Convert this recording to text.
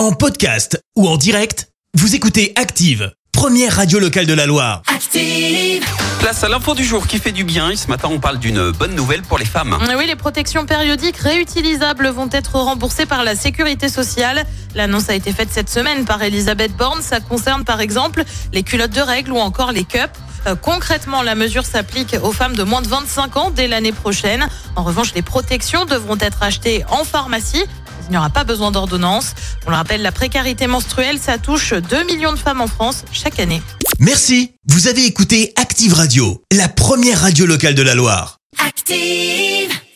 En podcast ou en direct, vous écoutez Active, première radio locale de la Loire. Active. Place à l'info du jour qui fait du bien. Et ce matin, on parle d'une bonne nouvelle pour les femmes. Oui, les protections périodiques réutilisables vont être remboursées par la sécurité sociale. L'annonce a été faite cette semaine par Elisabeth Borne. Ça concerne par exemple les culottes de règles ou encore les cups. Euh, concrètement, la mesure s'applique aux femmes de moins de 25 ans dès l'année prochaine. En revanche, les protections devront être achetées en pharmacie. Il n'y aura pas besoin d'ordonnance. On le rappelle, la précarité menstruelle, ça touche 2 millions de femmes en France chaque année. Merci, vous avez écouté Active Radio, la première radio locale de la Loire. Active.